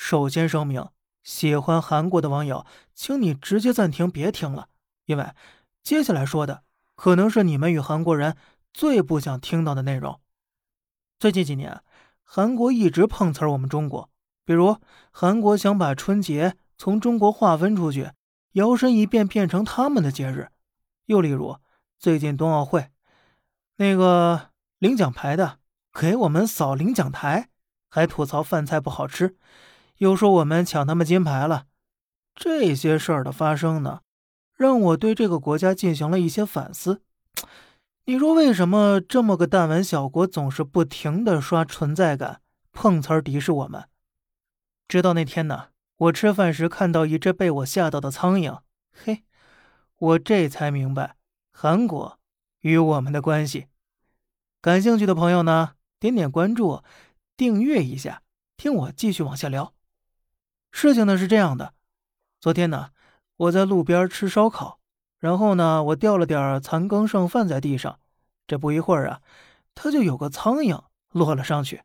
首先声明，喜欢韩国的网友，请你直接暂停，别听了，因为接下来说的可能是你们与韩国人最不想听到的内容。最近几年，韩国一直碰瓷儿我们中国，比如韩国想把春节从中国划分出去，摇身一变变成他们的节日；又例如最近冬奥会，那个领奖牌的给我们扫领奖台，还吐槽饭菜不好吃。又说我们抢他们金牌了，这些事儿的发生呢，让我对这个国家进行了一些反思。你说为什么这么个弹丸小国总是不停的刷存在感、碰瓷儿、敌视我们？直到那天呢，我吃饭时看到一只被我吓到的苍蝇，嘿，我这才明白韩国与我们的关系。感兴趣的朋友呢，点点关注，订阅一下，听我继续往下聊。事情呢是这样的，昨天呢，我在路边吃烧烤，然后呢，我掉了点残羹剩饭在地上，这不一会儿啊，它就有个苍蝇落了上去。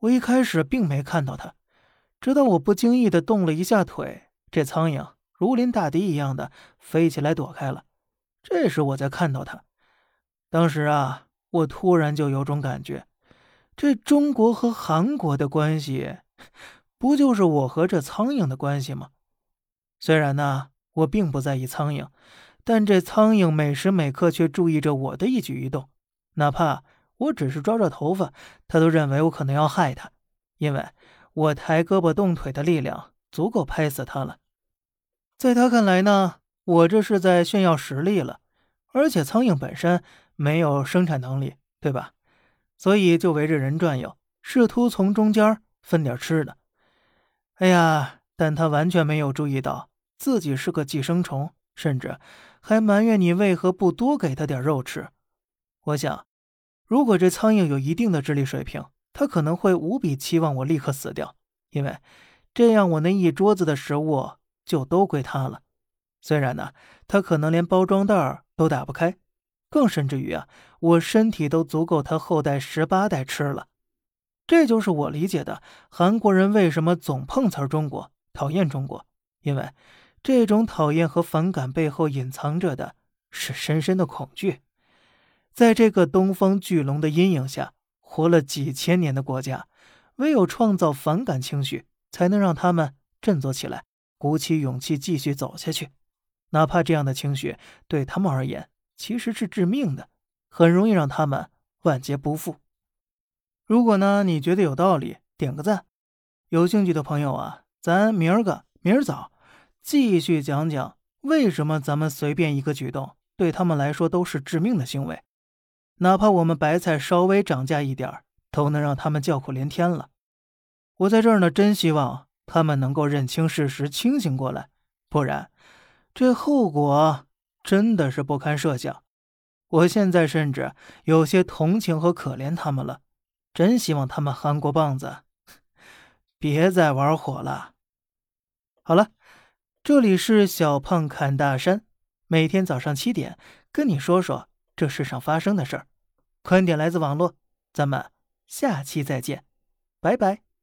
我一开始并没看到它，直到我不经意的动了一下腿，这苍蝇如临大敌一样的飞起来躲开了。这时我才看到它，当时啊，我突然就有种感觉，这中国和韩国的关系。不就是我和这苍蝇的关系吗？虽然呢，我并不在意苍蝇，但这苍蝇每时每刻却注意着我的一举一动，哪怕我只是抓抓头发，它都认为我可能要害它，因为我抬胳膊动腿的力量足够拍死它了。在他看来呢，我这是在炫耀实力了，而且苍蝇本身没有生产能力，对吧？所以就围着人转悠，试图从中间分点吃的。哎呀！但他完全没有注意到自己是个寄生虫，甚至还埋怨你为何不多给他点肉吃。我想，如果这苍蝇有一定的智力水平，他可能会无比期望我立刻死掉，因为这样我那一桌子的食物就都归他了。虽然呢，他可能连包装袋都打不开，更甚至于啊，我身体都足够他后代十八代吃了。这就是我理解的韩国人为什么总碰瓷儿中国、讨厌中国，因为这种讨厌和反感背后隐藏着的是深深的恐惧。在这个东方巨龙的阴影下活了几千年的国家，唯有创造反感情绪，才能让他们振作起来，鼓起勇气继续走下去。哪怕这样的情绪对他们而言其实是致命的，很容易让他们万劫不复。如果呢，你觉得有道理，点个赞。有兴趣的朋友啊，咱明儿个明儿早继续讲讲为什么咱们随便一个举动对他们来说都是致命的行为，哪怕我们白菜稍微涨价一点都能让他们叫苦连天了。我在这儿呢，真希望他们能够认清事实，清醒过来，不然这后果真的是不堪设想。我现在甚至有些同情和可怜他们了。真希望他们韩国棒子别再玩火了。好了，这里是小胖侃大山，每天早上七点跟你说说这世上发生的事儿。观点来自网络，咱们下期再见，拜拜。